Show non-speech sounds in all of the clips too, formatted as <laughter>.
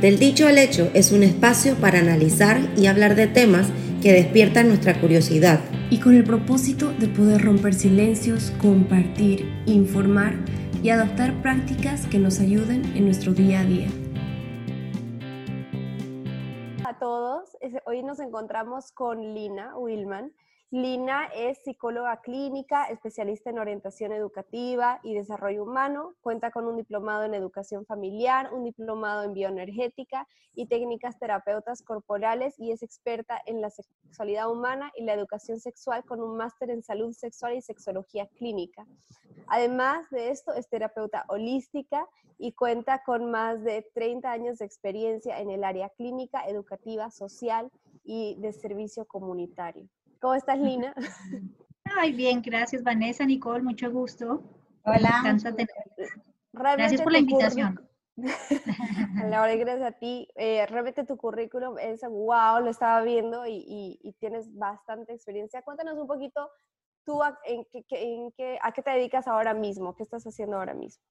Del dicho al hecho es un espacio para analizar y hablar de temas que despiertan nuestra curiosidad. Y con el propósito de poder romper silencios, compartir, informar y adoptar prácticas que nos ayuden en nuestro día a día. A todos, hoy nos encontramos con Lina Wilman. Lina es psicóloga clínica, especialista en orientación educativa y desarrollo humano, cuenta con un diplomado en educación familiar, un diplomado en bioenergética y técnicas terapeutas corporales y es experta en la sexualidad humana y la educación sexual con un máster en salud sexual y sexología clínica. Además de esto, es terapeuta holística y cuenta con más de 30 años de experiencia en el área clínica, educativa, social y de servicio comunitario. ¿Cómo estás, Lina? <laughs> Ay, bien, gracias, Vanessa, Nicole, mucho gusto. Hola. Gracias por la invitación. <laughs> Laura, gracias a ti. Eh, realmente tu currículum es wow, lo estaba viendo y, tienes bastante experiencia. Cuéntanos un poquito tú en qué, a qué te dedicas ahora mismo, qué estás haciendo ahora mismo.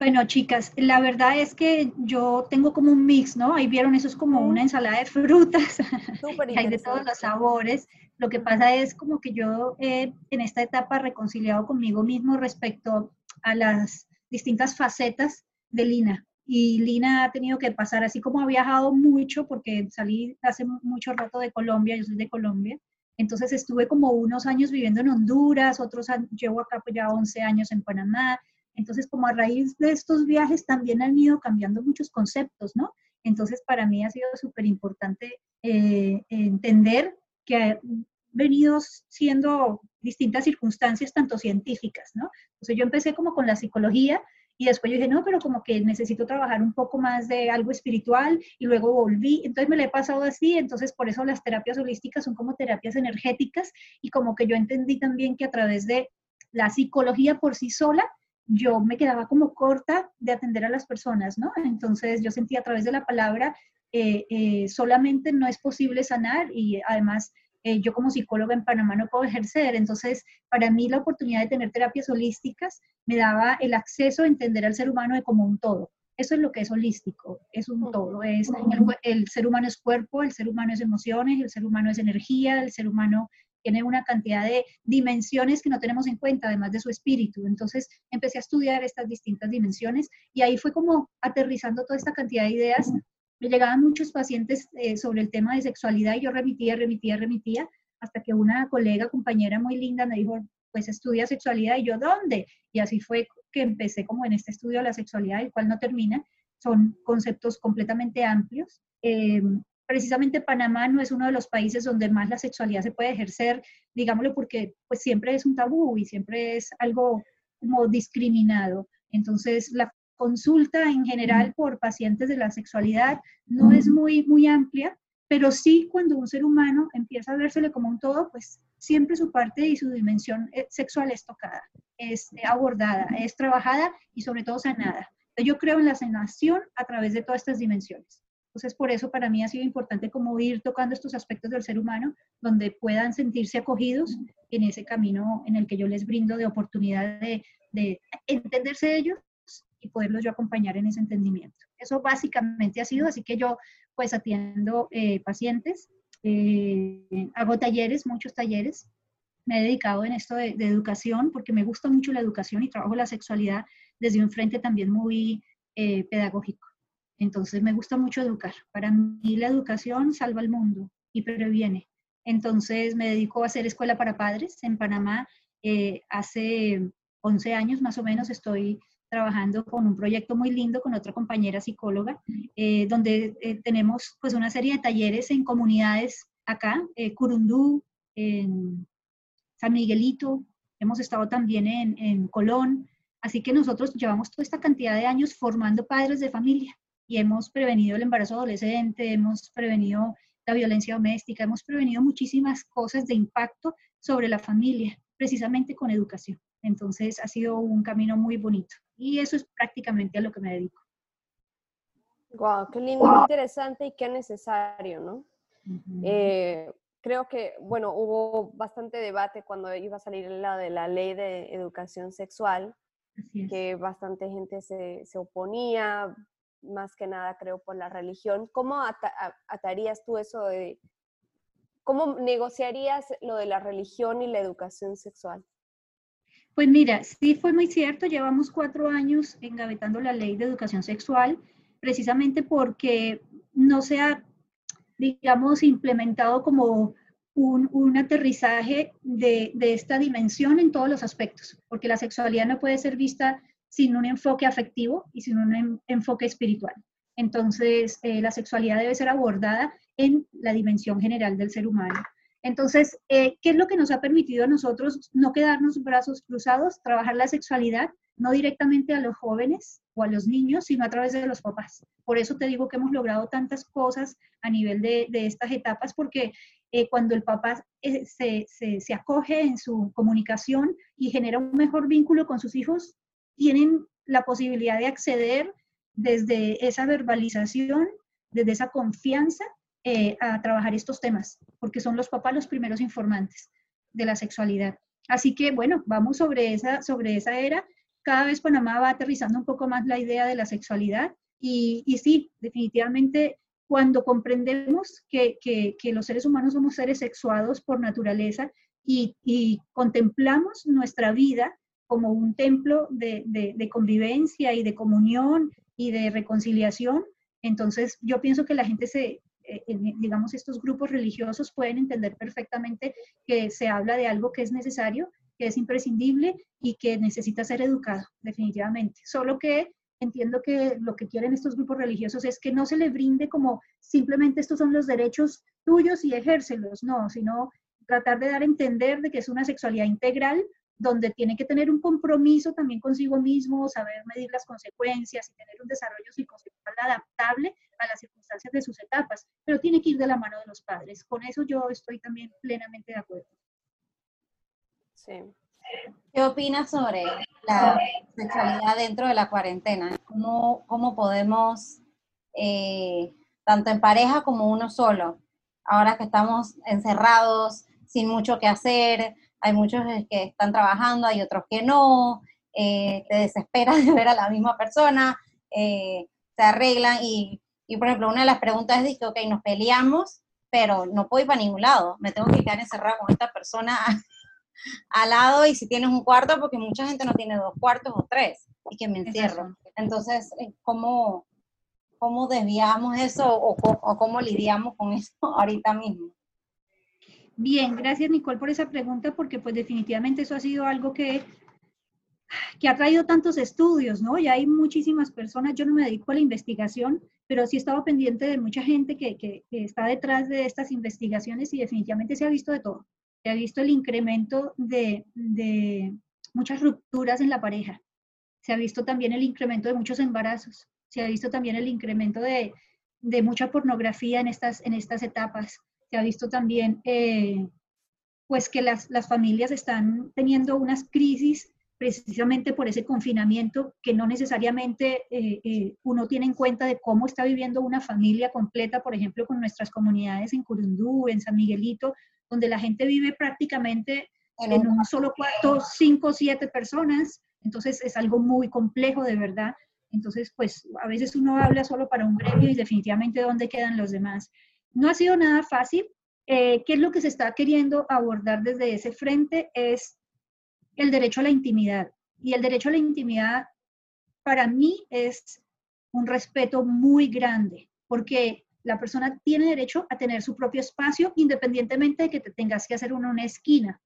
Bueno, chicas, la verdad es que yo tengo como un mix, ¿no? Ahí vieron, eso es como una ensalada de frutas, <laughs> hay de todos los sabores. Lo que pasa es como que yo en esta etapa reconciliado conmigo mismo respecto a las distintas facetas de Lina. Y Lina ha tenido que pasar, así como ha viajado mucho, porque salí hace mucho rato de Colombia, yo soy de Colombia, entonces estuve como unos años viviendo en Honduras, otros llevo acá pues ya 11 años en Panamá, entonces, como a raíz de estos viajes también han ido cambiando muchos conceptos, ¿no? Entonces, para mí ha sido súper importante eh, entender que ha venido siendo distintas circunstancias, tanto científicas, ¿no? Entonces, yo empecé como con la psicología y después yo dije, no, pero como que necesito trabajar un poco más de algo espiritual y luego volví. Entonces me lo he pasado así, entonces por eso las terapias holísticas son como terapias energéticas y como que yo entendí también que a través de la psicología por sí sola yo me quedaba como corta de atender a las personas, ¿no? Entonces yo sentía a través de la palabra, eh, eh, solamente no es posible sanar y además eh, yo como psicóloga en Panamá no puedo ejercer. Entonces, para mí la oportunidad de tener terapias holísticas me daba el acceso a entender al ser humano de como un todo. Eso es lo que es holístico, es un todo. Es el ser humano es cuerpo, el ser humano es emociones, el ser humano es energía, el ser humano tiene una cantidad de dimensiones que no tenemos en cuenta, además de su espíritu. Entonces empecé a estudiar estas distintas dimensiones y ahí fue como aterrizando toda esta cantidad de ideas. Me llegaban muchos pacientes eh, sobre el tema de sexualidad y yo remitía, remitía, remitía, hasta que una colega, compañera muy linda me dijo, pues estudia sexualidad y yo, ¿dónde? Y así fue que empecé como en este estudio de la sexualidad, el cual no termina. Son conceptos completamente amplios. Eh, precisamente Panamá no es uno de los países donde más la sexualidad se puede ejercer, digámoslo porque pues siempre es un tabú y siempre es algo como discriminado. Entonces, la consulta en general por pacientes de la sexualidad no es muy, muy amplia, pero sí cuando un ser humano empieza a vérsele como un todo, pues siempre su parte y su dimensión eh, sexual es tocada, es abordada, es trabajada y sobre todo sanada. Yo creo en la sanación a través de todas estas dimensiones. Entonces, por eso para mí ha sido importante como ir tocando estos aspectos del ser humano donde puedan sentirse acogidos en ese camino en el que yo les brindo de oportunidad de, entenderse ellos y poderlos yo acompañar en ese entendimiento. Eso básicamente ha sido, así que yo pues atiendo eh, pacientes, eh, hago talleres, muchos talleres, me he dedicado en esto de, educación porque me gusta mucho la educación y trabajo la sexualidad desde un frente también muy eh, pedagógico. Entonces me gusta mucho educar. Para mí la educación salva al mundo y previene. Entonces me dedico a hacer escuela para padres en Panamá. Eh, hace 11 años más o menos estoy trabajando con un proyecto muy lindo con otra compañera psicóloga, eh, donde eh, tenemos pues una serie de talleres en comunidades acá, Curundú, en San Miguelito, hemos estado también en, en Colón, así que nosotros llevamos toda esta cantidad de años formando padres de familia y hemos prevenido el embarazo adolescente, hemos prevenido la violencia doméstica, hemos prevenido muchísimas cosas de impacto sobre la familia, precisamente con educación. Entonces ha sido un camino muy bonito y eso es prácticamente a lo que me dedico. Wow, qué lindo, qué interesante y qué necesario, ¿no? Eh, creo que, bueno, hubo bastante debate cuando iba a salir la de la ley de educación sexual, que bastante gente se, se oponía, más que nada creo por la religión. ¿Cómo atarías tú eso de, cómo negociarías lo de la religión y la educación sexual? Pues mira, sí fue muy cierto, llevamos cuatro años engavetando la ley de educación sexual, precisamente porque no se ha, digamos, implementado como un, aterrizaje de, esta dimensión en todos los aspectos, porque la sexualidad no puede ser vista sin un enfoque afectivo y sin un enfoque espiritual. Entonces, eh, la sexualidad debe ser abordada en la dimensión general del ser humano. Entonces, eh, ¿qué es lo que nos ha permitido a nosotros no quedarnos brazos cruzados, trabajar la sexualidad no directamente a los jóvenes o a los niños, sino a través de los papás? Por eso te digo que hemos logrado tantas cosas a nivel de, estas etapas, porque eh, cuando el papá eh, se, se acoge en su comunicación y genera un mejor vínculo con sus hijos, tienen la posibilidad de acceder desde esa verbalización, desde esa confianza eh, a trabajar estos temas, porque son los papás los primeros informantes de la sexualidad. Así que, bueno, vamos sobre esa, sobre esa era. Cada vez Panamá va aterrizando un poco más la idea de la sexualidad y, y sí, definitivamente cuando comprendemos que, que, que, los seres humanos somos seres sexuados por naturaleza y, y contemplamos nuestra vida como un templo de, convivencia y de comunión y de reconciliación, entonces yo pienso que la gente se, eh, digamos, estos grupos religiosos pueden entender perfectamente que se habla de algo que es necesario, que es imprescindible y que necesita ser educado, definitivamente. Solo que entiendo que lo que quieren estos grupos religiosos es que no se le brinde como simplemente estos son los derechos tuyos y ejércelos, no, sino tratar de dar a entender de que es una sexualidad integral donde tiene que tener un compromiso también consigo mismo, saber medir las consecuencias y tener un desarrollo psicosexual adaptable a las circunstancias de sus etapas, pero tiene que ir de la mano de los padres. Con eso yo estoy también plenamente de acuerdo. Sí. ¿Qué opinas sobre la sexualidad dentro de la cuarentena? ¿Cómo, cómo podemos, eh, tanto en pareja como uno solo, ahora que estamos encerrados, sin mucho que hacer, hay muchos que están trabajando, hay otros que no, eh, te desesperas <laughs> de ver a la misma persona, eh, se arreglan y, y, por ejemplo, una de las preguntas es que, ok, nos peleamos, pero no puedo ir para ningún lado, me tengo que quedar encerrada con esta persona <laughs> al lado y si tienes un cuarto, porque mucha gente no tiene dos cuartos o tres y que me encierro. Entonces, eh, ¿cómo, cómo desviamos eso o, o cómo lidiamos con eso <laughs> ahorita mismo? Bien, gracias Nicole por esa pregunta, porque pues definitivamente eso ha sido algo que, que ha traído tantos estudios, ¿no? Ya hay muchísimas personas, yo no me dedico a la investigación, pero sí he estado pendiente de mucha gente que, que, está detrás de estas investigaciones y definitivamente se ha visto de todo. Se ha visto el incremento de, de muchas rupturas en la pareja, se ha visto también el incremento de muchos embarazos, se ha visto también el incremento de, de mucha pornografía en estas, en estas etapas se ha visto también eh, pues que las, las, familias están teniendo unas crisis precisamente por ese confinamiento que no necesariamente eh, eh, uno tiene en cuenta de cómo está viviendo una familia completa, por ejemplo, con nuestras comunidades en Curundú, en San Miguelito, donde la gente vive prácticamente en un solo cuarto, cinco o siete personas, entonces es algo muy complejo de verdad. Entonces, pues a veces uno habla solo para un gremio y definitivamente dónde quedan los demás. No ha sido nada fácil. Eh, ¿Qué es lo que se está queriendo abordar desde ese frente? Es el derecho a la intimidad. Y el derecho a la intimidad para mí es un respeto muy grande, porque la persona tiene derecho a tener su propio espacio independientemente de que te tengas que hacer una, una esquina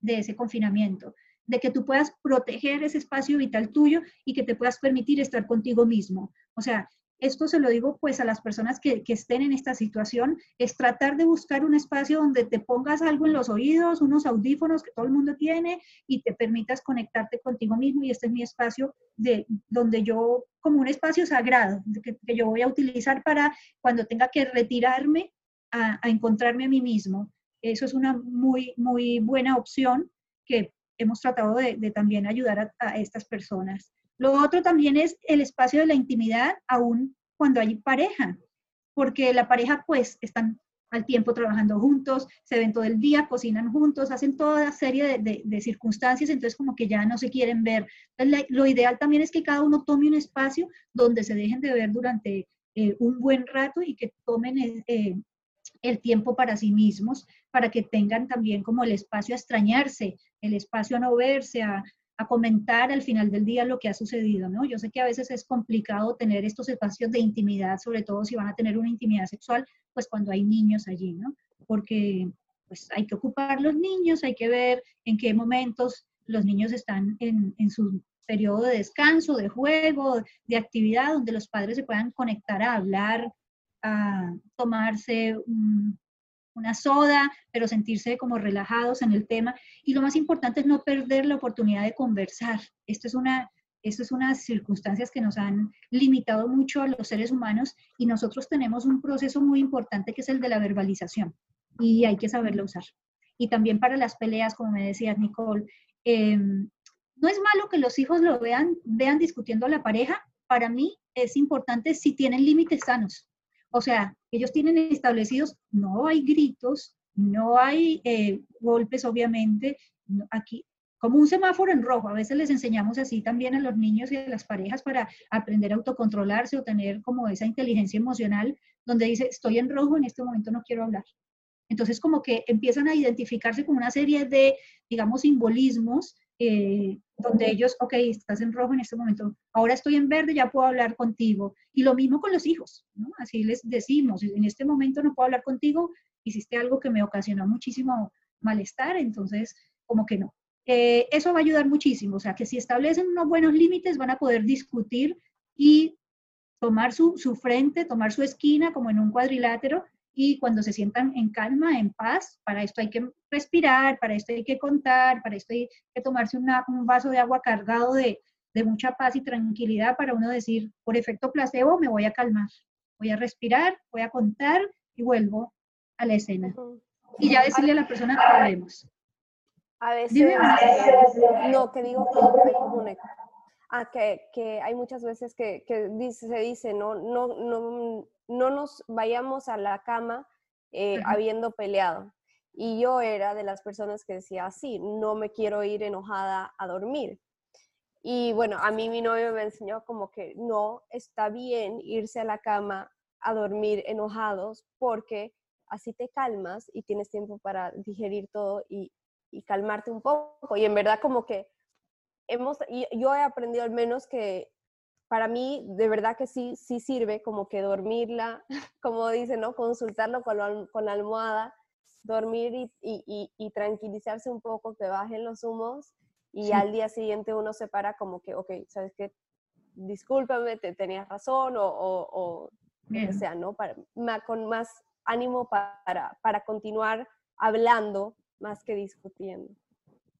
de ese confinamiento, de que tú puedas proteger ese espacio vital tuyo y que te puedas permitir estar contigo mismo. O sea, esto se lo digo pues a las personas que, estén en esta situación, es tratar de buscar un espacio donde te pongas algo en los oídos, unos audífonos que todo el mundo tiene y te permitas conectarte contigo mismo y este es mi espacio de donde yo, como un espacio sagrado, que, yo voy a utilizar para cuando tenga que retirarme a, encontrarme a mí mismo. Eso es una muy, muy buena opción que hemos tratado de, también ayudar a estas personas. Lo otro también es el espacio de la intimidad, aún cuando hay pareja, porque la pareja pues están al tiempo trabajando juntos, se ven todo el día, cocinan juntos, hacen toda serie de, circunstancias, entonces como que ya no se quieren ver. lo ideal también es que cada uno tome un espacio donde se dejen de ver durante eh, un buen rato y que tomen eh, el tiempo para sí mismos, para que tengan también como el espacio a extrañarse, el espacio a no verse, a, a comentar al final del día lo que ha sucedido, ¿no? Yo sé que a veces es complicado tener estos espacios de intimidad, sobre todo si van a tener una intimidad sexual, pues cuando hay niños allí, ¿no? Porque pues hay que ocupar los niños, hay que ver en qué momentos los niños están en, su periodo de descanso, de juego, de actividad, donde los padres se puedan conectar a hablar, a tomarse una soda, pero sentirse como relajados en el tema. Y lo más importante es no perder la oportunidad de conversar. Esto es una, esto es unas circunstancias que nos han limitado mucho a los seres humanos y nosotros tenemos un proceso muy importante que es el de la verbalización y hay que saberlo usar. Y también para las peleas, como me decía Nicole, em, no es malo que los hijos lo vean, vean discutiendo a la pareja. Para mí es importante si tienen límites sanos. O sea, ellos tienen establecidos, no hay gritos, no hay eh, golpes, obviamente. Aquí como un semáforo en rojo. A veces les enseñamos así también a los niños y a las parejas para aprender a autocontrolarse o tener como esa inteligencia emocional donde dice, estoy en rojo, en este momento no quiero hablar. Entonces como que empiezan a identificarse con una serie de, digamos, simbolismos eh, donde ellos, ok, estás en rojo en este momento, ahora estoy en verde, ya puedo hablar contigo. Y lo mismo con los hijos, ¿no? Así les decimos, en este momento no puedo hablar contigo, hiciste algo que me ocasionó muchísimo malestar, entonces como que no. Eh, eso va a ayudar muchísimo, o sea, que si establecen unos buenos límites van a poder discutir y tomar su, su, frente, tomar su esquina como en un cuadrilátero y cuando se sientan en calma, en paz, para esto hay que respirar, para esto hay que contar, para esto hay que tomarse un vaso de agua cargado de, de mucha paz y tranquilidad para uno decir, por efecto placebo, me voy a calmar, voy a respirar, voy a contar y vuelvo a la escena. Y ya decirle a la persona que hablemos. A veces, no, que digo que hay como Ah, que, que, hay muchas veces que, que dice, se dice, no, no, no, no nos vayamos a la cama eh, habiendo peleado. Y yo era de las personas que decía, sí, no me quiero ir enojada a dormir. Y bueno, a mí mi novio me enseñó como que no, está bien irse a la cama a dormir enojados porque así te calmas y tienes tiempo para digerir todo y y calmarte un poco. Y en verdad como que hemos, yo he aprendido al menos que para mí de verdad que sí, sí sirve como que dormirla, <laughs> como dicen, ¿no? Consultarlo con, la, almohada, dormir y, y, y, tranquilizarse un poco, que bajen los humos y al día siguiente uno se para como que, ok, ¿sabes qué? Discúlpame, te tenías razón o, o, que sea, ¿no? Para, con más ánimo para, para continuar hablando más que discutiendo.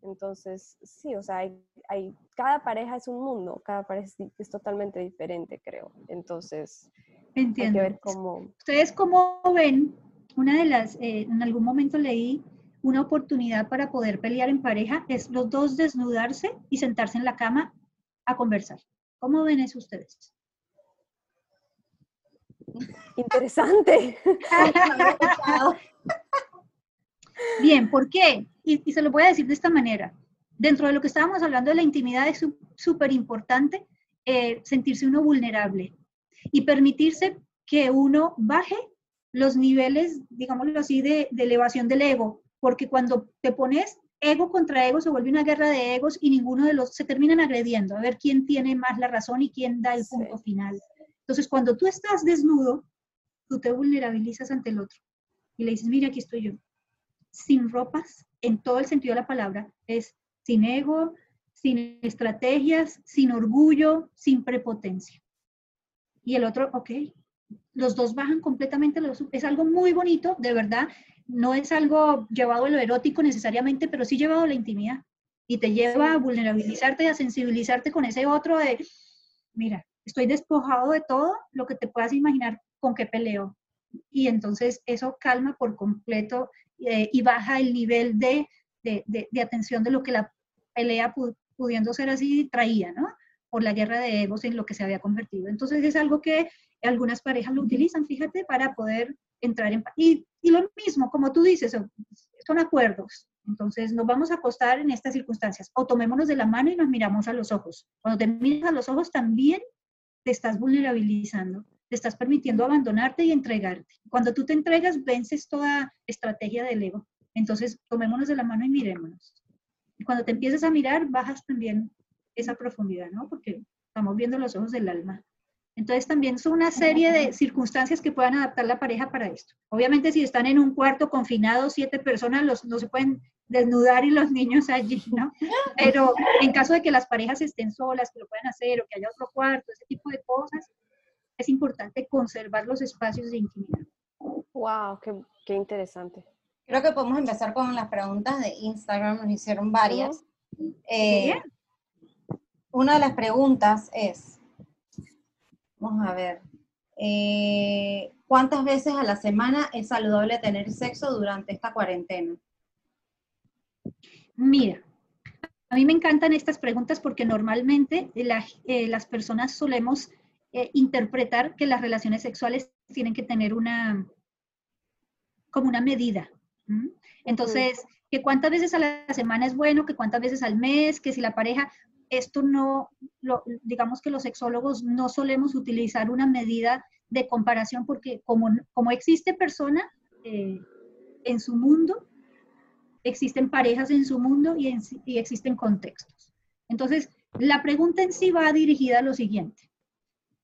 Entonces, sí, o sea, hay, cada pareja es un mundo, cada pareja es, totalmente diferente, creo. Entonces, Entiendo. hay que ver cómo... ¿Ustedes cómo ven? Una de las, eh, en algún momento leí una oportunidad para poder pelear en pareja es los dos desnudarse y sentarse en la cama a conversar. ¿Cómo ven eso ustedes? Interesante. <laughs> Bien, ¿por qué? Y, se lo voy a decir de esta manera. Dentro de lo que estábamos hablando de la intimidad es súper importante eh, sentirse uno vulnerable y permitirse que uno baje los niveles, digámoslo así, de, elevación del ego, porque cuando te pones ego contra ego se vuelve una guerra de egos y ninguno de los se terminan agrediendo, a ver quién tiene más la razón y quién da el punto final. Entonces, cuando tú estás desnudo, tú te vulnerabilizas ante el otro y le dices, mira, aquí estoy yo sin ropas, en todo el sentido de la palabra, es sin ego, sin estrategias, sin orgullo, sin prepotencia. Y el otro, ok, los dos bajan completamente, es algo muy bonito, de verdad, no es algo llevado a lo erótico necesariamente, pero sí llevado a la intimidad. Y te lleva a vulnerabilizarte y a sensibilizarte con ese otro de, mira, estoy despojado de todo lo que te puedas imaginar con qué peleo. Y entonces eso calma por completo eh, y baja el nivel de, de, de, atención de lo que la pelea pudiendo ser así traía, ¿no? por la guerra de egos en lo que se había convertido. Entonces es algo que algunas parejas lo utilizan, fíjate, para poder entrar en... Y, y lo mismo, como tú dices, son acuerdos. Entonces nos vamos a acostar en estas circunstancias o tomémonos de la mano y nos miramos a los ojos. Cuando te miras a los ojos también te estás vulnerabilizando, te estás permitiendo abandonarte y entregarte. Cuando tú te entregas, vences toda estrategia del ego. Entonces tomémonos de la mano y mirémonos. Y cuando te empiezas a mirar, bajas también esa profundidad, ¿no? Porque estamos viendo los ojos del alma. Entonces también son una serie de circunstancias que puedan adaptar la pareja para esto. Obviamente si están en un cuarto confinado, siete personas, no se pueden desnudar y los niños allí, ¿no? Pero en caso de que las parejas estén solas, que lo puedan hacer o que haya otro cuarto, ese tipo de cosas, es importante conservar los espacios de intimidad. ¡Wow! ¡Qué, qué interesante! Creo que podemos empezar con las preguntas de Instagram, nos hicieron varias. Eh, una de las preguntas es, Vamos a ver. Eh, ¿Cuántas veces a la semana es saludable tener sexo durante esta cuarentena? Mira, a mí me encantan estas preguntas porque normalmente eh, las personas solemos eh, interpretar que las relaciones sexuales tienen que tener una, como una medida. Entonces, que cuántas veces a la semana es bueno, que cuántas veces al mes, que si la pareja, esto no, digamos que los sexólogos no solemos utilizar una medida de comparación porque como, como existe persona eh, en su mundo, existen parejas en su mundo y, y existen contextos. Entonces, la pregunta en sí va dirigida a lo siguiente.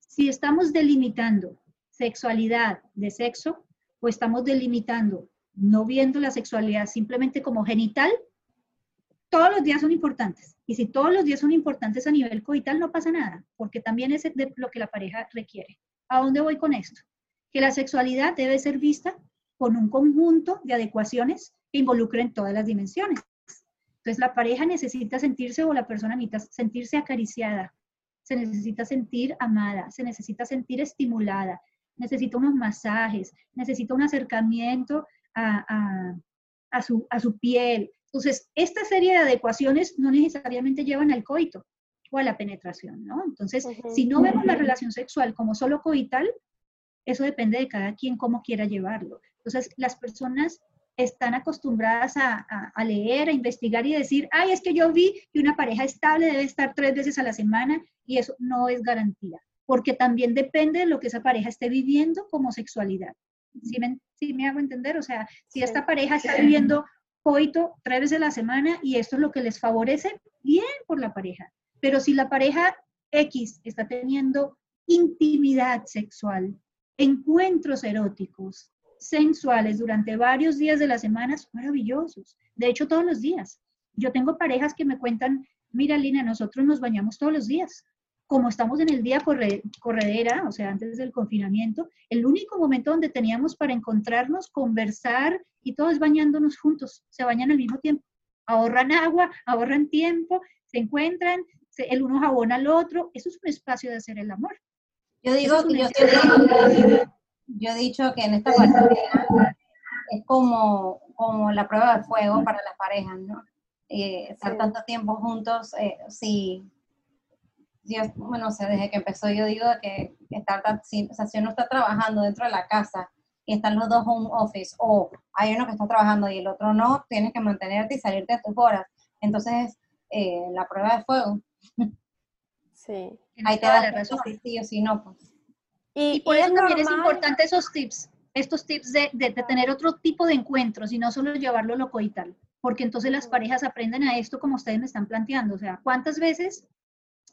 Si estamos delimitando sexualidad de sexo o estamos delimitando no viendo la sexualidad simplemente como genital, todos los días son importantes. Y si todos los días son importantes a nivel coital, no pasa nada, porque también es lo que la pareja requiere. ¿A dónde voy con esto? Que la sexualidad debe ser vista con un conjunto de adecuaciones que involucren todas las dimensiones. Entonces, la pareja necesita sentirse o la persona necesita sentirse acariciada, se necesita sentir amada, se necesita sentir estimulada, necesita unos masajes, necesita un acercamiento a, a, su, a su piel, entonces, esta serie de adecuaciones no necesariamente llevan al coito o a la penetración, ¿no? Entonces, si no vemos la relación sexual como solo coital, eso depende de cada quien cómo quiera llevarlo. Entonces, las personas están acostumbradas a, a, leer, a investigar y decir, ay, es que yo vi que una pareja estable debe estar tres veces a la semana y eso no es garantía, porque también depende de lo que esa pareja esté viviendo como sexualidad. ¿Sí me, me hago entender? O sea, si esta pareja está viviendo coito tres veces a la semana y esto es lo que les favorece, bien por la pareja. Pero si la pareja X está teniendo intimidad sexual, encuentros eróticos, sensuales durante varios días de la semana, son maravillosos. De hecho, todos los días. Yo tengo parejas que me cuentan, mira Lina, nosotros nos bañamos todos los días como estamos en el día corredera, o sea, antes del confinamiento, el único momento donde teníamos para encontrarnos, conversar y todos bañándonos juntos, se bañan al mismo tiempo, ahorran agua, ahorran tiempo, se encuentran, el uno jabona al otro, eso es un espacio de hacer el amor. Yo digo que yo, yo, he dicho que en esta cuarentena es como, como la prueba de fuego para las parejas, ¿no? Eh, estar tanto tiempo juntos, eh, sí yo, bueno, o sea, desde que empezó yo digo que estar, si, o sea, si uno está trabajando dentro de la casa y están los dos home office, o hay uno que está trabajando y el otro no, tienes que mantenerte y salirte a tus horas. Entonces, eh, la prueba de fuego. Sí. Ahí te das la razón. Sí o si no, pues. Y, por eso también es importante esos tips, estos tips de, de, de, tener otro tipo de encuentros y no solo llevarlo loco y tal, porque entonces las parejas aprenden a esto como ustedes me están planteando, o sea, ¿cuántas veces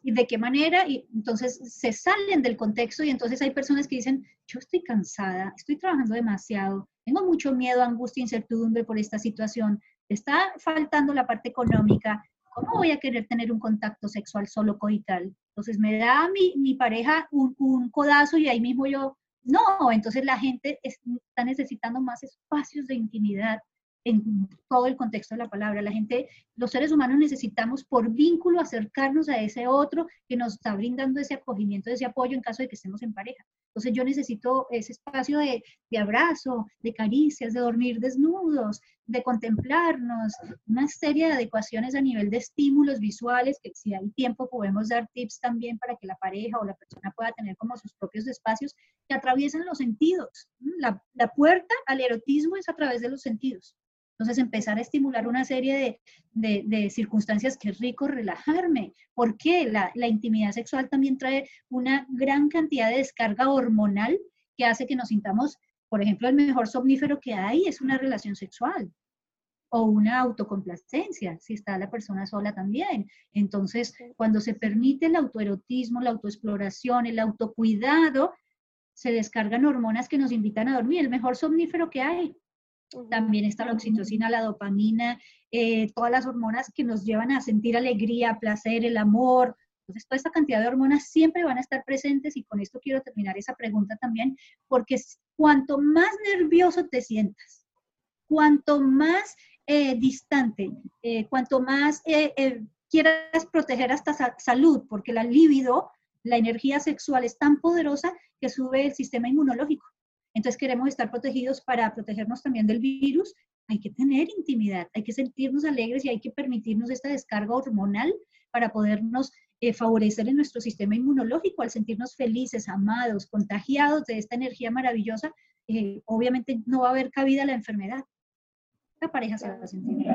y de qué manera, y entonces se salen del contexto y entonces hay personas que dicen, yo estoy cansada, estoy trabajando demasiado, tengo mucho miedo, angustia, incertidumbre por esta situación, está faltando la parte económica, ¿cómo voy a querer tener un contacto sexual solo coital? Entonces me da mi, mi pareja un, codazo y ahí mismo yo, no, entonces la gente está necesitando más espacios de intimidad, en todo el contexto de la palabra. La gente, los seres humanos necesitamos por vínculo acercarnos a ese otro que nos está brindando ese acogimiento, ese apoyo en caso de que estemos en pareja. Entonces yo necesito ese espacio de abrazo, de caricias, de dormir desnudos, de contemplarnos, una serie de adecuaciones a nivel de estímulos visuales, que si hay tiempo podemos dar tips también para que la pareja o la persona pueda tener como sus propios espacios que atraviesen los sentidos. La, la puerta al erotismo es a través de los sentidos. Entonces, empezar a estimular una serie de, circunstancias que es rico relajarme. ¿Por qué? La, la, intimidad sexual también trae una gran cantidad de descarga hormonal que hace que nos sintamos, por ejemplo, el mejor somnífero que hay es una relación sexual o una autocomplacencia, si está la persona sola también. Entonces, cuando se permite el autoerotismo, la autoexploración, el autocuidado, se descargan hormonas que nos invitan a dormir, el mejor somnífero que hay. También está la oxitocina, la dopamina, eh, todas las hormonas que nos llevan a sentir alegría, placer, el amor. Entonces, toda esta cantidad de hormonas siempre van a estar presentes y con esto quiero terminar esa pregunta también, porque cuanto más nervioso te sientas, cuanto más eh, distante, eh, cuanto más quieras proteger hasta salud, porque la libido, la energía sexual es tan poderosa que sube el sistema inmunológico. Entonces queremos estar protegidos para protegernos también del virus. Hay que tener intimidad, hay que sentirnos alegres y hay que permitirnos esta descarga hormonal para podernos eh, favorecer en nuestro sistema inmunológico al sentirnos felices, amados, contagiados de esta energía maravillosa. Eh, obviamente no va a haber cabida la enfermedad. La pareja se va a sentir.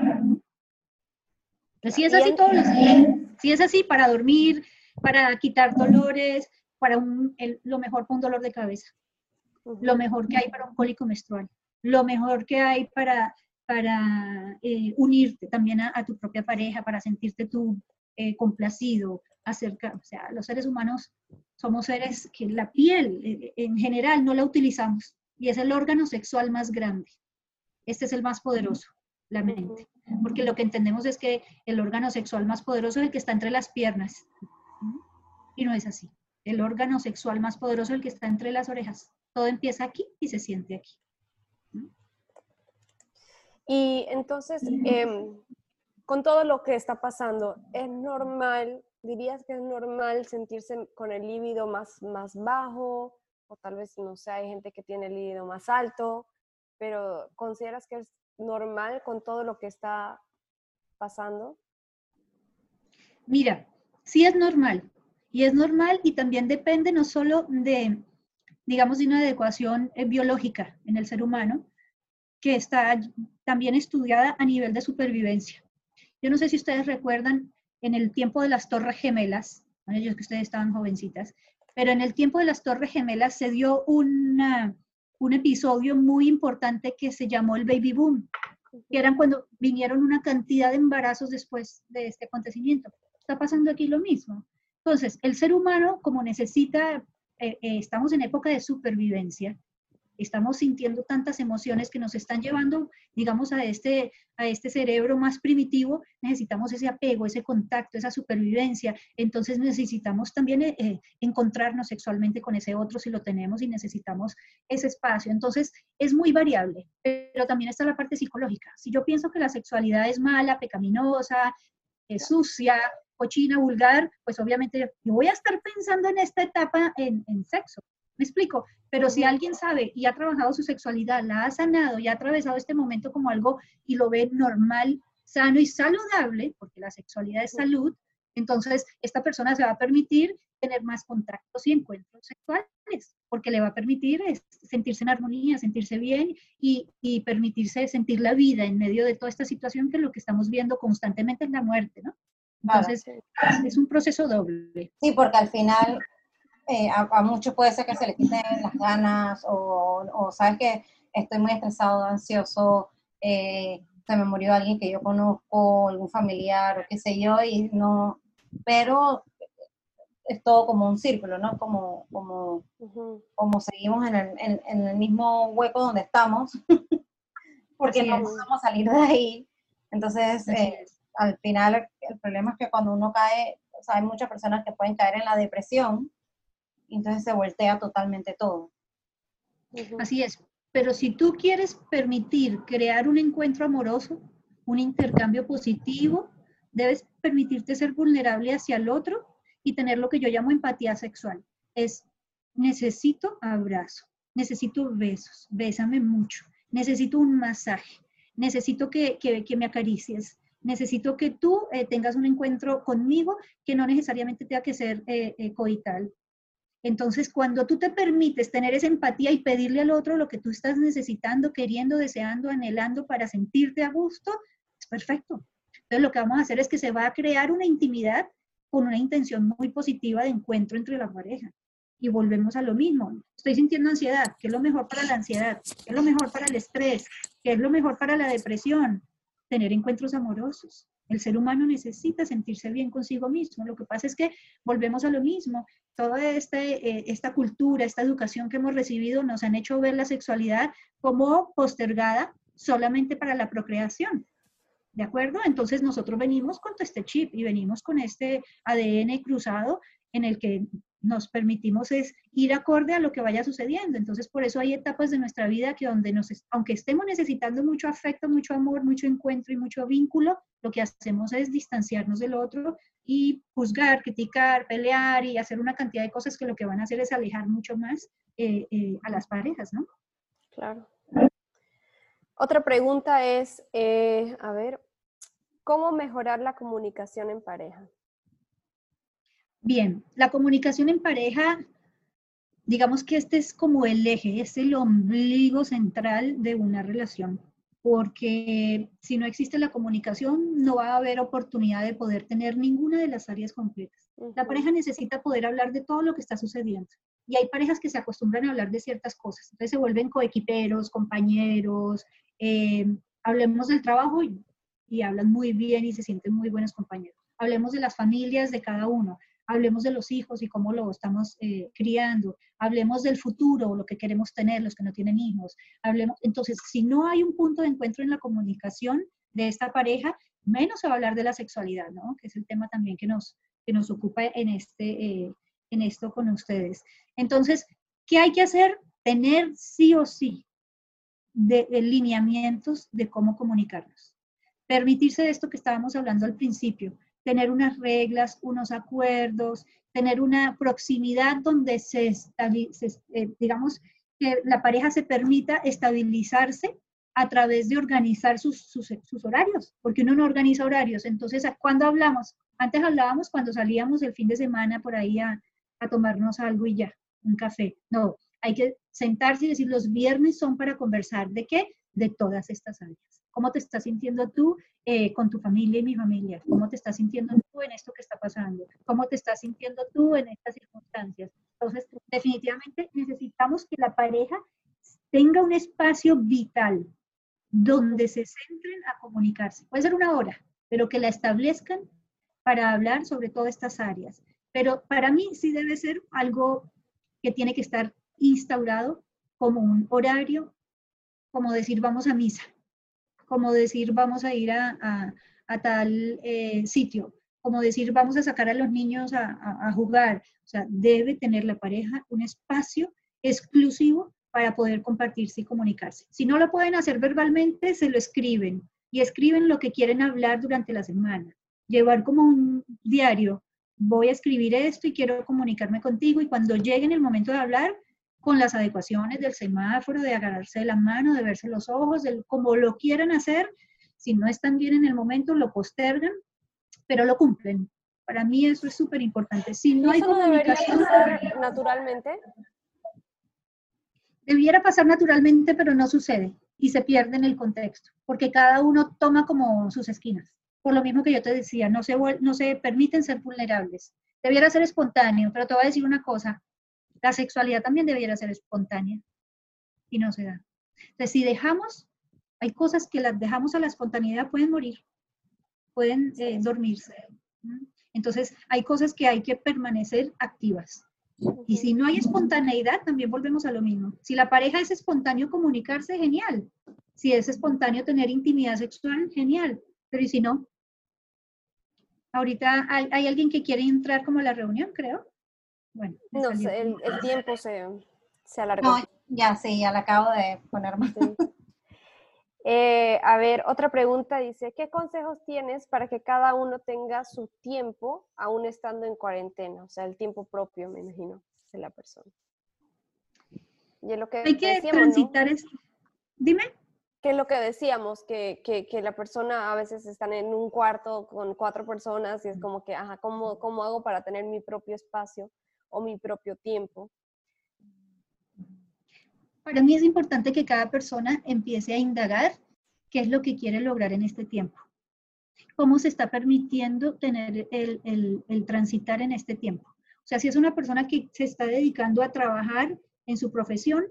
si es así todos los días, si es así para dormir, para quitar dolores, para un, lo mejor para un dolor de cabeza lo mejor que hay para un cólico menstrual, lo mejor que hay para, para eh, unirte también a, tu propia pareja, para sentirte tú eh, complacido, acerca, o sea, los seres humanos somos seres que la piel eh, en general no la utilizamos y es el órgano sexual más grande. Este es el más poderoso, la mente, porque lo que entendemos es que el órgano sexual más poderoso es el que está entre las piernas y no es así. El órgano sexual más poderoso es el que está entre las orejas. Todo empieza aquí y se siente aquí. Y entonces, con todo lo que está pasando, ¿es normal, dirías que es normal sentirse con el líbido más, más bajo? O tal vez, no sé, hay gente que tiene el líbido más alto, pero ¿consideras que es normal con todo lo que está pasando? Mira, sí es normal. Y es normal y también depende no solo de, digamos, de una adecuación eh, biológica en el ser humano, que está también estudiada a nivel de supervivencia. Yo no sé si ustedes recuerdan en el tiempo de las Torres Gemelas, bueno, yo que ustedes estaban jovencitas, pero en el tiempo de las Torres Gemelas se dio una, un episodio muy importante que se llamó el baby boom, que eran cuando vinieron una cantidad de embarazos después de este acontecimiento. Está pasando aquí lo mismo. Entonces, el ser humano, como necesita eh, eh, estamos en época de supervivencia, estamos sintiendo tantas emociones que nos están llevando, digamos, a este, a este cerebro más primitivo, necesitamos ese apego, ese contacto, esa supervivencia. Entonces necesitamos también eh, encontrarnos sexualmente con ese otro si lo tenemos y necesitamos ese espacio. Entonces es muy variable, pero también está la parte psicológica. Si yo pienso que la sexualidad es mala, pecaminosa, es sucia, cochina, vulgar, pues obviamente yo voy a estar pensando en esta etapa en, sexo. ¿Me explico? Pero si alguien sabe y ha trabajado su sexualidad, la ha sanado y ha atravesado este momento como algo y lo ve normal, sano y saludable, porque la sexualidad es salud, entonces esta persona se va a permitir tener más contactos y encuentros sexuales, porque le va a permitir sentirse en armonía, sentirse bien y, y, permitirse sentir la vida en medio de toda esta situación que lo que estamos viendo constantemente es la muerte, ¿no? Entonces, es un proceso doble. Sí, porque al final eh, a, muchos puede ser que se le quiten las ganas o, o sabes que estoy muy estresado, ansioso, eh, se me murió alguien que yo conozco, algún familiar o qué sé yo, y no, pero es todo como un círculo, ¿no? Como, como, como seguimos en el, en, el, mismo hueco donde estamos, <laughs> porque no podemos salir de ahí. Entonces, eh, al final el problema es que cuando uno cae, o sea, hay muchas personas que pueden caer en la depresión entonces se voltea totalmente todo. Así es. Pero si tú quieres permitir crear un encuentro amoroso, un intercambio positivo, debes permitirte ser vulnerable hacia el otro y tener lo que yo llamo empatía sexual. Es necesito abrazo, necesito besos, bésame mucho, necesito un masaje, necesito que, me acaricies, necesito que tú eh, tengas un encuentro conmigo que no necesariamente tenga que ser eh, eh, coital. Entonces, cuando tú te permites tener esa empatía y pedirle al otro lo que tú estás necesitando, queriendo, deseando, anhelando para sentirte a gusto, es perfecto. Entonces, lo que vamos a hacer es que se va a crear una intimidad con una intención muy positiva de encuentro entre la pareja. Y volvemos a lo mismo. Estoy sintiendo ansiedad. ¿Qué es lo mejor para la ansiedad? ¿Qué es lo mejor para el estrés? ¿Qué es lo mejor para la depresión? Tener encuentros amorosos. El ser humano necesita sentirse bien consigo mismo. Lo que pasa es que volvemos a lo mismo. Toda este, esta cultura, esta educación que hemos recibido nos han hecho ver la sexualidad como postergada solamente para la procreación. ¿De acuerdo? Entonces nosotros venimos con este chip y venimos con este ADN cruzado en el que nos permitimos es ir acorde a lo que vaya sucediendo. Entonces, por eso hay etapas de nuestra vida que donde nos, aunque estemos necesitando mucho afecto, mucho amor, mucho encuentro y mucho vínculo, lo que hacemos es distanciarnos del otro y juzgar, criticar, pelear y hacer una cantidad de cosas que lo que van a hacer es alejar mucho más eh, eh, a las parejas, ¿no? Claro. Otra pregunta es, eh, a ver, ¿cómo mejorar la comunicación en pareja? Bien, la comunicación en pareja, digamos que este es como el eje, es el ombligo central de una relación, porque si no existe la comunicación, no va a haber oportunidad de poder tener ninguna de las áreas completas. La pareja necesita poder hablar de todo lo que está sucediendo. Y hay parejas que se acostumbran a hablar de ciertas cosas, entonces se vuelven coequiperos, compañeros, eh, hablemos del trabajo y, y hablan muy bien y se sienten muy buenos compañeros. Hablemos de las familias de cada uno hablemos de los hijos y cómo lo estamos eh, criando, hablemos del futuro, lo que queremos tener, los que no tienen hijos, hablemos, entonces, si no hay un punto de encuentro en la comunicación de esta pareja, menos se va a hablar de la sexualidad, ¿no? Que es el tema también que nos, que nos ocupa en, este, eh, en esto con ustedes. Entonces, ¿qué hay que hacer? Tener sí o sí de, de lineamientos de cómo comunicarnos. Permitirse esto que estábamos hablando al principio, tener unas reglas, unos acuerdos, tener una proximidad donde se, eh, digamos, que la pareja se permita estabilizarse a través de organizar sus, sus, horarios, porque uno no organiza horarios. Entonces, ¿cuándo hablamos? Antes hablábamos cuando salíamos el fin de semana por ahí a, a tomarnos algo y ya, un café. No, hay que sentarse y decir, los viernes son para conversar. ¿De qué? De todas estas áreas. ¿Cómo te estás sintiendo tú eh, con tu familia y mi familia? ¿Cómo te estás sintiendo tú en esto que está pasando? ¿Cómo te estás sintiendo tú en estas circunstancias? Entonces, definitivamente necesitamos que la pareja tenga un espacio vital donde se centren a comunicarse. Puede ser una hora, pero que la establezcan para hablar sobre todas estas áreas. Pero para mí sí debe ser algo que tiene que estar instaurado como un horario, como decir vamos a misa como decir vamos a ir a, tal eh, sitio, como decir vamos a sacar a los niños a, jugar. O sea, debe tener la pareja un espacio exclusivo para poder compartirse y comunicarse. Si no lo pueden hacer verbalmente, se lo escriben y escriben lo que quieren hablar durante la semana. Llevar como un diario, voy a escribir esto y quiero comunicarme contigo y cuando llegue en el momento de hablar, con las adecuaciones del semáforo, de agarrarse de la mano, de verse los ojos, del, como lo quieran hacer. Si no están bien en el momento, lo postergan, pero lo cumplen. Para mí eso es súper importante. Si no hay comunicación... naturalmente? Debiera pasar naturalmente, pero no sucede y se pierde en el contexto, porque cada uno toma como sus esquinas. Por lo mismo que yo te decía, no se, no se permiten ser vulnerables. Debiera ser espontáneo, pero te voy a decir una cosa, la sexualidad también debería ser espontánea y no se da. Entonces, si dejamos, hay cosas que las dejamos a la espontaneidad, pueden morir, pueden eh, dormirse. Entonces, hay cosas que hay que permanecer activas. Y si no hay espontaneidad, también volvemos a lo mismo. Si la pareja es espontáneo comunicarse, genial. Si es espontáneo tener intimidad sexual, genial. Pero ¿y si no? Ahorita hay, hay alguien que quiere entrar como a la reunión, creo. Bueno, no, el, tiempo se, se alargó. Ya, sí, ya la acabo de poner más. Eh, a ver, otra pregunta dice, ¿qué consejos tienes para que cada uno tenga su tiempo aún estando en cuarentena? O sea, el tiempo propio, me imagino, de la persona. Y lo que Hay que transitar esto. Dime. Que es lo que decíamos, que, que, que, la persona a veces están en un cuarto con cuatro personas y es como que, ajá, ¿cómo, ¿cómo hago para tener mi propio espacio o mi propio tiempo? Para mí es importante que cada persona empiece a indagar qué es lo que quiere lograr en este tiempo. ¿Cómo se está permitiendo tener el, el, el transitar en este tiempo? O sea, si es una persona que se está dedicando a trabajar en su profesión,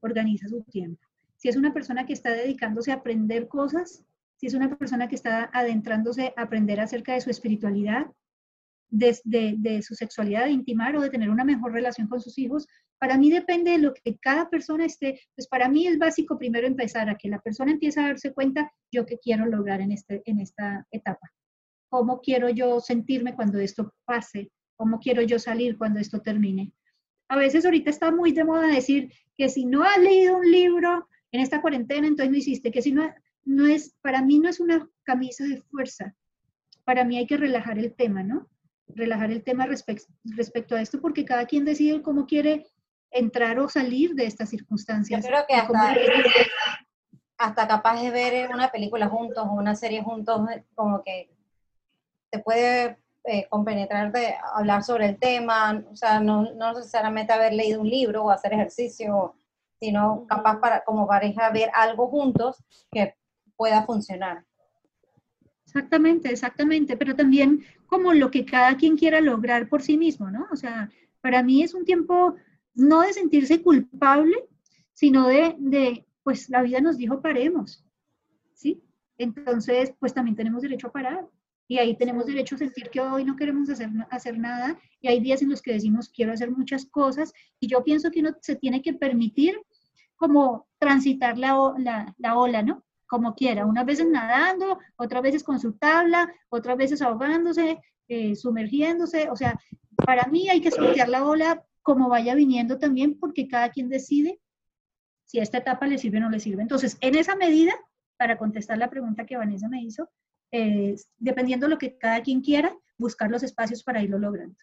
organiza su tiempo. Si es una persona que está dedicándose a aprender cosas, si es una persona que está adentrándose a aprender acerca de su espiritualidad, de, de, su sexualidad, de intimar o de tener una mejor relación con sus hijos, para mí depende de lo que cada persona esté, pues para mí es básico primero empezar a que la persona empiece a darse cuenta yo qué quiero lograr en, este, en esta etapa, cómo quiero yo sentirme cuando esto pase, cómo quiero yo salir cuando esto termine. A veces ahorita está muy de moda decir que si no has leído un libro en esta cuarentena, entonces no hiciste, que si no, no es, para mí no es una camisa de fuerza, para mí hay que relajar el tema, ¿no? Relajar el tema respecto a esto porque cada quien decide cómo quiere entrar o salir de estas circunstancias. Yo creo que hasta, hasta capaz de ver una película juntos o una serie juntos, como que te puede eh, compenetrar de hablar sobre el tema, o sea, no, no, necesariamente haber leído un libro o hacer ejercicio, sino capaz para como pareja ver algo juntos que pueda funcionar. Exactamente, exactamente, pero también como lo que cada quien quiera lograr por sí mismo, ¿no? O sea, para mí es un tiempo no de sentirse culpable, sino de, de pues la vida nos dijo paremos, ¿sí? Entonces, pues también tenemos derecho a parar. Y ahí tenemos derecho a sentir que hoy no queremos hacer, hacer nada y hay días en los que decimos quiero hacer muchas cosas y yo pienso que uno se tiene que permitir como transitar la, la, la ola, ¿no? Como quiera, unas veces nadando, otras veces con su tabla, otras veces ahogándose, eh, sumergiéndose, o sea, para mí hay que sortear la ola como vaya viniendo también porque cada quien decide si a esta etapa le sirve o no le sirve. Entonces, en esa medida, para contestar la pregunta que Vanessa me hizo, dependiendo de lo que cada quien quiera, buscar los espacios para irlo logrando.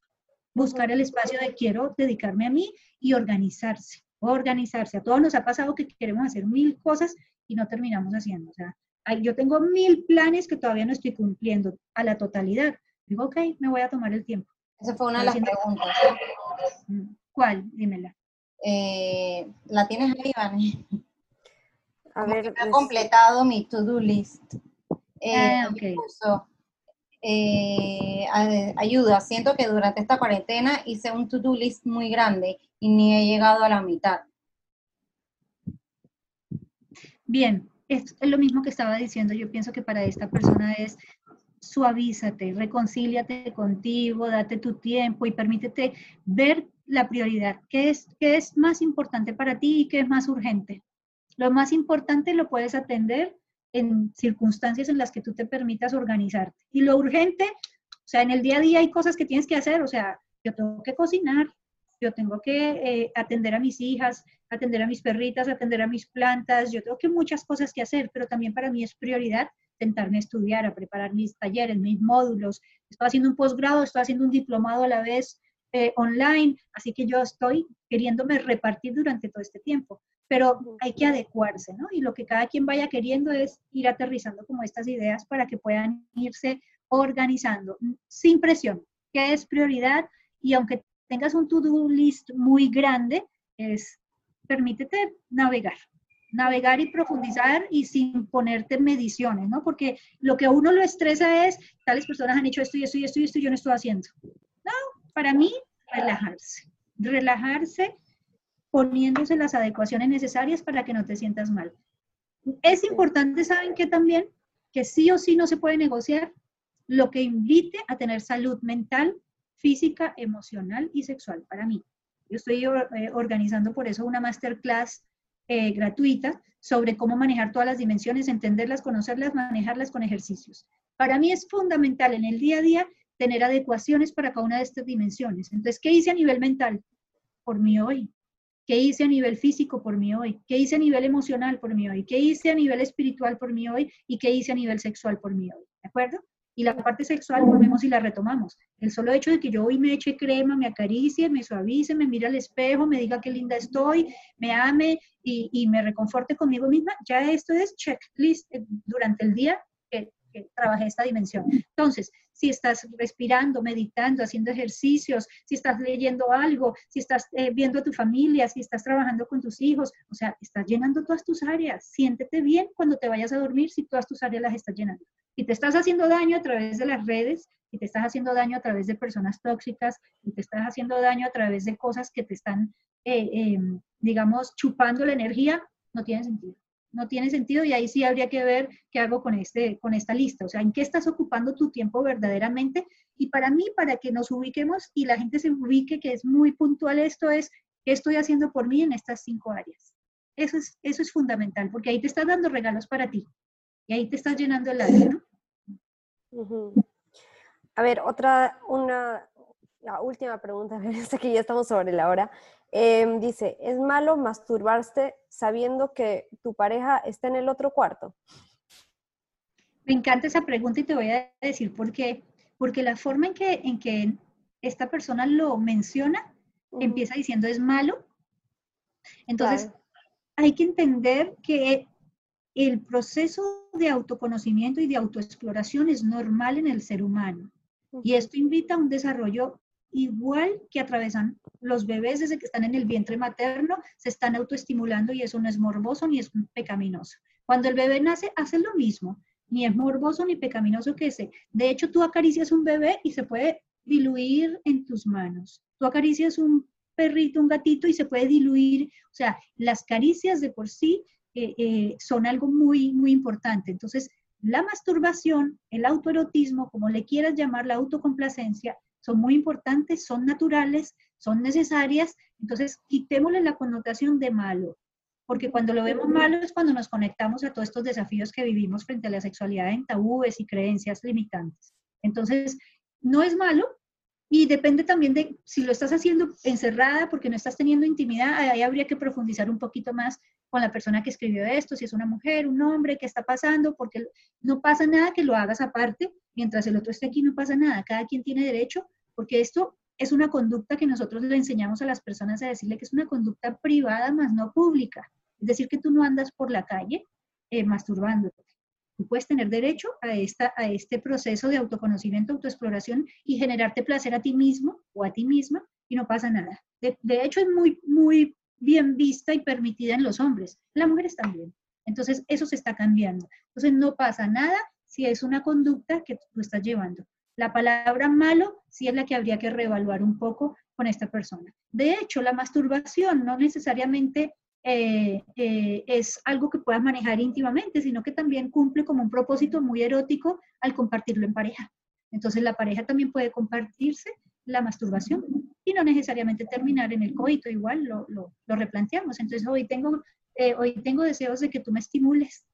Buscar el espacio de quiero dedicarme a mí y organizarse, organizarse. A todos nos ha pasado que queremos hacer mil cosas y no terminamos haciendo. O sea, yo tengo mil planes que todavía no estoy cumpliendo a la totalidad. Digo, ok, me voy a tomar el tiempo. Esa fue una de las preguntas. Mm, ¿Cuál? Dímela. Eh, ¿La tienes ahí, Vani? A ver. He completado mi to-do list. Eh, ah, eh, ayuda. Siento que durante esta cuarentena hice un to-do list muy grande y ni he llegado a la mitad. Bien, es, lo mismo que estaba diciendo. Yo pienso que para esta persona es suavízate, reconcíliate contigo, date tu tiempo y permítete ver la prioridad. ¿Qué es, qué es más importante para ti y qué es más urgente? Lo más importante lo puedes atender en circunstancias en las que tú te permitas organizarte. Y lo urgente, o sea, en el día a día hay cosas que tienes que hacer, o sea, yo tengo que cocinar, yo tengo que eh, atender a mis hijas, atender a mis perritas, atender a mis plantas, yo tengo que muchas cosas que hacer, pero también para mí es prioridad sentarme a estudiar, a preparar mis talleres, mis módulos. Estoy haciendo un posgrado, estoy haciendo un diplomado a la vez eh, online, así que yo estoy queriéndome repartir durante todo este tiempo pero hay que adecuarse, ¿no? Y lo que cada quien vaya queriendo es ir aterrizando como estas ideas para que puedan irse organizando sin presión, que es prioridad y aunque tengas un to-do list muy grande, es permítete navegar, navegar y profundizar y sin ponerte mediciones, ¿no? Porque lo que a uno lo estresa es, tales personas han hecho esto y esto y esto y esto y yo no estoy haciendo. No, para mí, relajarse, relajarse poniéndose las adecuaciones necesarias para que no te sientas mal. Es importante, ¿saben qué también? Que sí o sí no se puede negociar lo que invite a tener salud mental, física, emocional y sexual para mí. Yo estoy eh, organizando por eso una masterclass eh, gratuita sobre cómo manejar todas las dimensiones, entenderlas, conocerlas, manejarlas con ejercicios. Para mí es fundamental en el día a día tener adecuaciones para cada una de estas dimensiones. Entonces, ¿qué hice a nivel mental? Por mí hoy, ¿Qué hice a nivel físico por mí hoy? ¿Qué hice a nivel emocional por mí hoy? ¿Qué hice a nivel espiritual por mí hoy? ¿Y qué hice a nivel sexual por mí hoy? ¿De acuerdo? Y la parte sexual volvemos y la retomamos. El solo hecho de que yo hoy me eche crema, me acaricie, me suavice, me mire al espejo, me diga qué linda estoy, me ame y, y me reconforte conmigo misma, ya esto es checklist eh, durante el día que, que trabajé esta dimensión. Entonces, si estás respirando, meditando, haciendo ejercicios, si estás leyendo algo, si estás eh, viendo a tu familia, si estás trabajando con tus hijos, o sea, estás llenando todas tus áreas. Siéntete bien cuando te vayas a dormir si todas tus áreas las estás llenando. Si te estás haciendo daño a través de las redes, si te estás haciendo daño a través de personas tóxicas, si te estás haciendo daño a través de cosas que te están, eh, em, digamos, chupando la energía, no tiene sentido no tiene sentido y ahí sí habría que ver qué hago con, este, con esta lista, o sea, en qué estás ocupando tu tiempo verdaderamente. Y para mí, para que nos ubiquemos y la gente se ubique, que es muy puntual esto, es qué estoy haciendo por mí en estas cinco áreas. Eso es, eso es fundamental, porque ahí te estás dando regalos para ti y ahí te estás llenando el ¿no? A ver, otra, una, la última pregunta, <laughs> sé que ya estamos sobre la hora. Em, dice, ¿es malo masturbarse sabiendo que tu pareja está en el otro cuarto? Me encanta esa pregunta y te voy a decir por qué. Porque la forma en que, en que esta persona lo menciona, empieza diciendo es malo. Entonces, hay que entender que el proceso de autoconocimiento y de autoexploración es normal en el ser humano. Y esto invita a un desarrollo igual que atravesan los bebés desde que están en el vientre materno, se están autoestimulando y eso no es morboso ni es pecaminoso. Cuando el bebé nace, hace lo mismo, ni es morboso ni pecaminoso que ese. De hecho, tú acaricias un bebé y se puede diluir en tus manos. Tú acaricias un perrito, un gatito y se puede diluir. O sea, las caricias de por sí eh, eh, son algo muy, muy importante. Entonces, la masturbación, el autoerotismo, como le quieras llamar, la autocomplacencia, son muy importantes, son naturales, son necesarias, entonces quitémosle la connotación de malo, porque cuando lo vemos malo es cuando nos conectamos a todos estos desafíos que vivimos frente a la sexualidad en tabúes y creencias limitantes. Entonces, no es malo y depende también de si lo estás haciendo encerrada porque no estás teniendo intimidad, ahí habría que profundizar un poquito más con la persona que escribió esto, si es una mujer, un hombre, qué está pasando, porque no pasa nada que lo hagas aparte, mientras el otro esté aquí no pasa nada, cada quien tiene derecho, porque esto es una conducta que nosotros le enseñamos a las personas a decirle que es una conducta privada más no pública. Es decir, que tú no andas por la calle eh, masturbándote. Tú puedes tener derecho a, esta, a este proceso de autoconocimiento, autoexploración y generarte placer a ti mismo o a ti misma y no pasa nada. De, de hecho, es muy, muy bien vista y permitida en los hombres. Las mujeres también. Entonces, eso se está cambiando. Entonces, no pasa nada si es una conducta que tú estás llevando. La palabra malo sí es la que habría que reevaluar un poco con esta persona. De hecho, la masturbación no necesariamente eh, eh, es algo que puedas manejar íntimamente, sino que también cumple como un propósito muy erótico al compartirlo en pareja. Entonces, la pareja también puede compartirse la masturbación y no necesariamente terminar en el coito, igual lo, replanteamos. Entonces, hoy tengo, eh, hoy tengo deseos de que tú me estimules.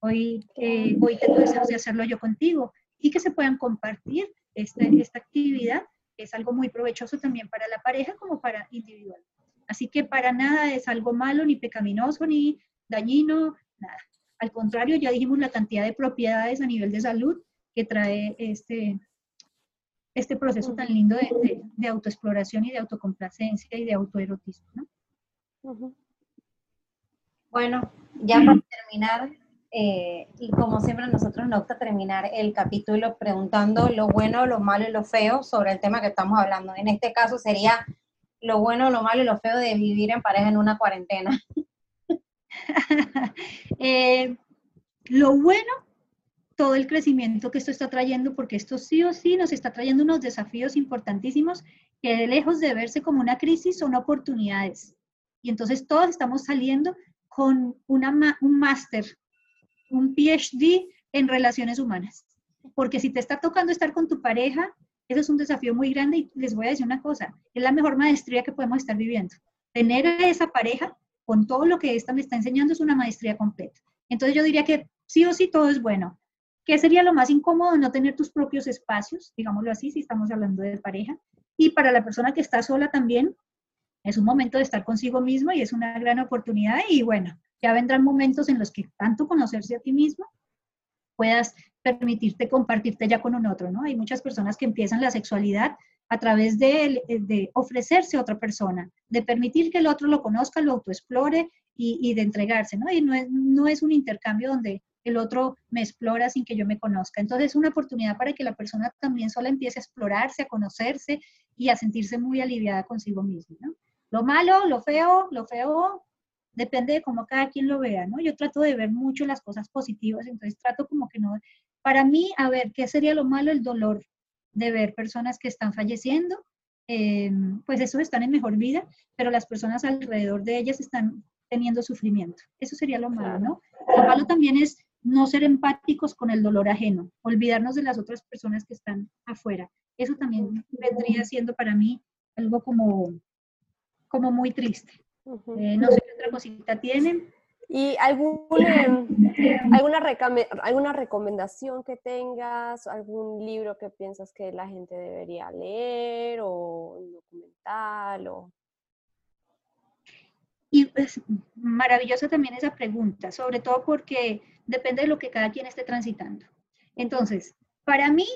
Hoy, hoy tengo deseos de hacerlo yo contigo y que se puedan compartir este, esta actividad, es algo muy provechoso también para la pareja como para individual. Así que para nada es algo malo, ni pecaminoso, ni dañino, nada. Al contrario, ya dijimos la cantidad de propiedades a nivel de salud que trae este, este proceso tan lindo de, de, autoexploración y de autocomplacencia y de autoerotismo. ¿no? Bueno, ya para terminar, eh, y como siempre nosotros nos gusta terminar el capítulo preguntando lo bueno, lo malo y lo feo sobre el tema que estamos hablando. En este caso sería lo bueno, lo malo y lo feo de vivir en pareja en una cuarentena. <laughs> Eh, lo bueno, todo el crecimiento que esto está trayendo, porque esto sí o sí nos está trayendo unos desafíos importantísimos que lejos de verse como una crisis son oportunidades. Y entonces todos estamos saliendo con un máster un PhD en relaciones humanas. Porque si te está tocando estar con tu pareja, eso es un desafío muy grande y les voy a decir una cosa, es la mejor maestría que podemos estar viviendo. Tener a esa pareja con todo lo que esta me está enseñando es una maestría completa. Entonces yo diría que sí o sí todo es bueno. ¿Qué sería lo más incómodo? No tener tus propios espacios, digámoslo así, si estamos hablando de pareja. Y para la persona que está sola también, Es un momento de estar consigo mismo y es una gran oportunidad y bueno, ya vendrán momentos en los que tanto conocerse a ti mismo puedas permitirte compartirte ya con un otro, ¿no? Hay muchas personas que empiezan la sexualidad a través de, de ofrecerse a otra persona, de permitir que el otro lo conozca, lo autoexplore y, y de entregarse, ¿no? Y no es, no es un intercambio donde el otro me explora sin que yo me conozca. Entonces es una oportunidad para que la persona también sola empiece a explorarse, a conocerse y a sentirse muy aliviada consigo misma, ¿no? Lo malo, lo feo, lo feo, depende de cómo cada quien lo vea, ¿no? Yo trato de ver mucho las cosas positivas, entonces trato como que no, para mí, a ver, ¿qué sería lo malo? El dolor de ver personas que están falleciendo, eh, pues esos están en mejor vida, pero las personas alrededor de ellas están teniendo sufrimiento. Eso sería lo malo, ¿no? Lo malo también es no ser empáticos con el dolor ajeno, olvidarnos de las otras personas que están afuera. Eso también vendría siendo para mí algo como, como muy triste. Eh, no sé qué otra cosita tienen. ¿Y algún, alguna, alguna recomendación que tengas, algún libro que piensas que la gente debería leer o un documental? O... Y es maravillosa también esa pregunta, sobre todo porque depende de lo que cada quien esté transitando. Entonces, para mí,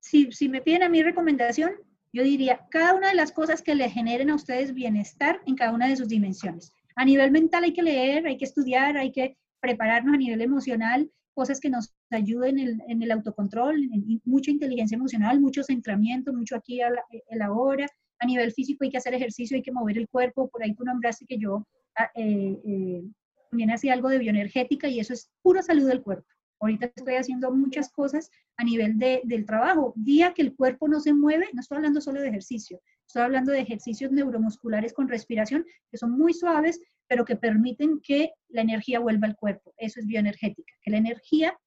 si, si me piden a mi recomendación, yo diría, cada una de las cosas que le generen a ustedes bienestar en cada una de sus dimensiones. A nivel mental hay que leer, hay que estudiar, hay que prepararnos a nivel emocional, cosas que nos ayuden en el, autocontrol, en, mucha inteligencia emocional, mucho centramiento, mucho aquí a la, hora. A nivel físico hay que hacer ejercicio, hay que mover el cuerpo. Por ahí tú nombraste que yo ah, eh, eh, también hacía algo de bioenergética y eso es pura salud del cuerpo. Ahorita estoy haciendo muchas cosas a nivel de, del trabajo. Día que el cuerpo no se mueve, no estoy hablando solo de ejercicio, estoy hablando de ejercicios neuromusculares con respiración que son muy suaves, pero que permiten que la energía vuelva al cuerpo. Eso es bioenergética, que la energía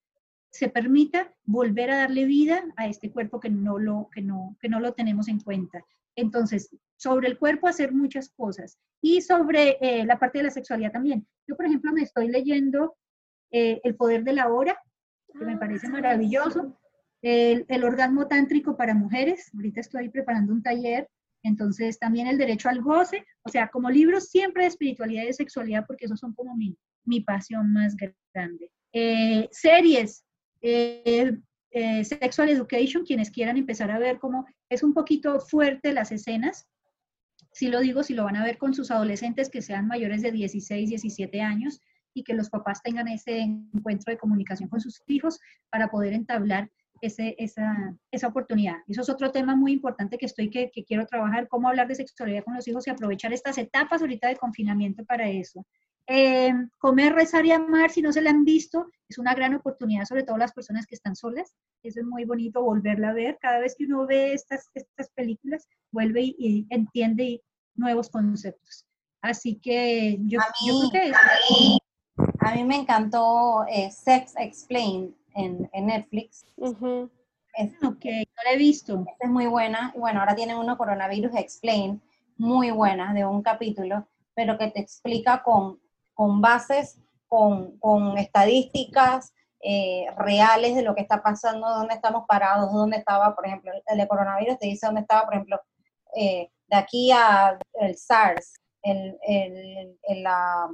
se permita volver a darle vida a este cuerpo que no lo, que no, que no lo tenemos en cuenta. Entonces, sobre el cuerpo hacer muchas cosas y sobre eh, la parte de la sexualidad también. Yo, por ejemplo, me estoy leyendo eh, el poder de la hora, que me ah, parece maravilloso. El, el, orgasmo tántrico para mujeres, ahorita estoy preparando un taller, entonces también el derecho al goce, o sea, como libros siempre de espiritualidad y de sexualidad, porque esos son como mi, pasión más grande. Eh, series, eh, Sexual Education, quienes quieran empezar a ver cómo es un poquito fuerte las escenas, si lo digo, si lo van a ver con sus adolescentes que sean mayores de 16, 17 años, y que los papás tengan ese encuentro de comunicación con sus hijos para poder entablar ese, esa, esa, oportunidad. Eso es otro tema muy importante que estoy, que, que, quiero trabajar, cómo hablar de sexualidad con los hijos y aprovechar estas etapas ahorita de confinamiento para eso. Eh, comer, rezar y amar, si no se la han visto, es una gran oportunidad, sobre todo las personas que están solas. Eso es muy bonito volverla a ver. Cada vez que uno ve estas, estas películas, vuelve y, y entiende nuevos conceptos. Así que yo, yo creo que a mí me encantó eh, Sex Explained en, Netflix. es, ok, no la he visto. Es muy buena. Bueno, ahora tienen uno Coronavirus Explained, muy buena, de un capítulo, pero que te explica con, con bases, con, con estadísticas eh, reales de lo que está pasando, dónde estamos parados, dónde estaba, por ejemplo, el de coronavirus te dice dónde estaba, por ejemplo, eh, de aquí a el SARS, el, el, la,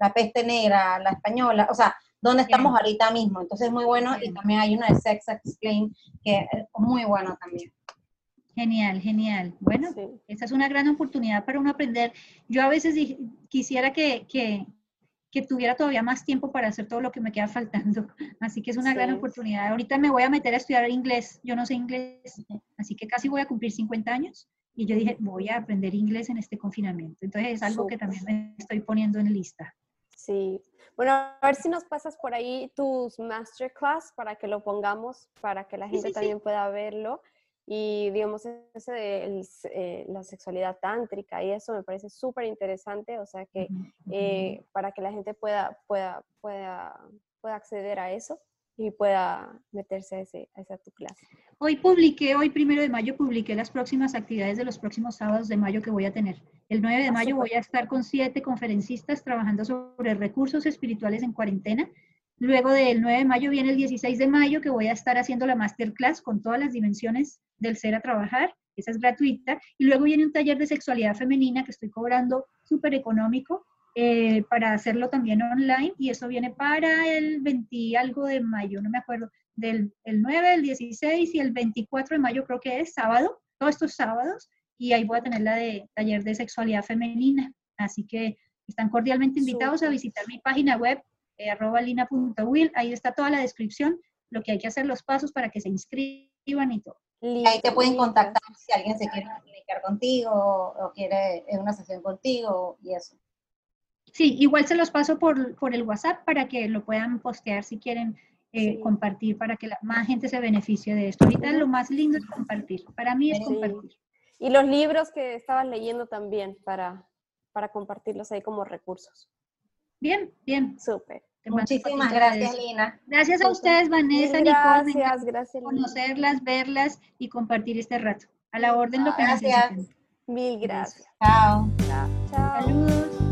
la peste negra, la española, o sea, dónde estamos ahorita mismo. Entonces es muy bueno y también hay una de Sex Explain que es muy bueno también. Genial, genial. Bueno, esa es una gran oportunidad para uno aprender. Yo a veces quisiera que, que, que, tuviera todavía más tiempo para hacer todo lo que me queda faltando. <laughs> Así que es una gran oportunidad. Ahorita me voy a meter a estudiar inglés. Yo no sé inglés, así que casi voy a cumplir 50 años. Y yo dije, voy a aprender inglés en este confinamiento. Entonces es algo que también me estoy poniendo en lista. Sí. Bueno, a ver si nos pasas por ahí tus masterclass para que lo pongamos, para que la gente también pueda verlo. Y digamos, ese de eh, la sexualidad tántrica y eso me parece súper interesante, o sea que eh, para que la gente pueda, pueda, pueda, pueda acceder a eso y pueda meterse a, ese, a esa tu clase. Hoy publiqué, hoy primero de mayo publiqué las próximas actividades de los próximos sábados de mayo que voy a tener. El 9 de ah, mayo voy a estar con siete conferencistas trabajando sobre recursos espirituales en cuarentena. Luego del 9 de mayo viene el 16 de mayo que voy a estar haciendo la masterclass con todas las dimensiones del ser a trabajar. esa es gratuita. Y luego viene un taller de sexualidad femenina que estoy cobrando súper económico eh, para hacerlo también online y eso viene para el 20 algo de mayo, no me acuerdo, del el 9, el 16 y el 24 de mayo creo que es sábado, todos estos sábados y ahí voy a tener la de taller de sexualidad femenina. Así que están cordialmente invitados a visitar mi página web eh, arroba lina.will, ahí está toda la descripción, lo que hay que hacer, los pasos para que se inscriban y todo. ahí te pueden contactar si alguien se quiere comunicar contigo o quiere una sesión contigo y eso. Sí, igual se los paso por, por el WhatsApp para que lo puedan postear si quieren eh, compartir, para que la, más gente se beneficie de esto. Ahorita lo más lindo es compartir. Para mí es compartir. Y los libros que estabas leyendo también para, para compartirlos ahí como recursos. Bien, bien. Súper. Muchísimas gracias, Lina. Gracias a ustedes, Vanessa, Nicole. Gracias, gracias. Conocerlas, verlas y compartir este rato. A la orden lo que gracias. Mil gracias. Chao. Chao. Saludos.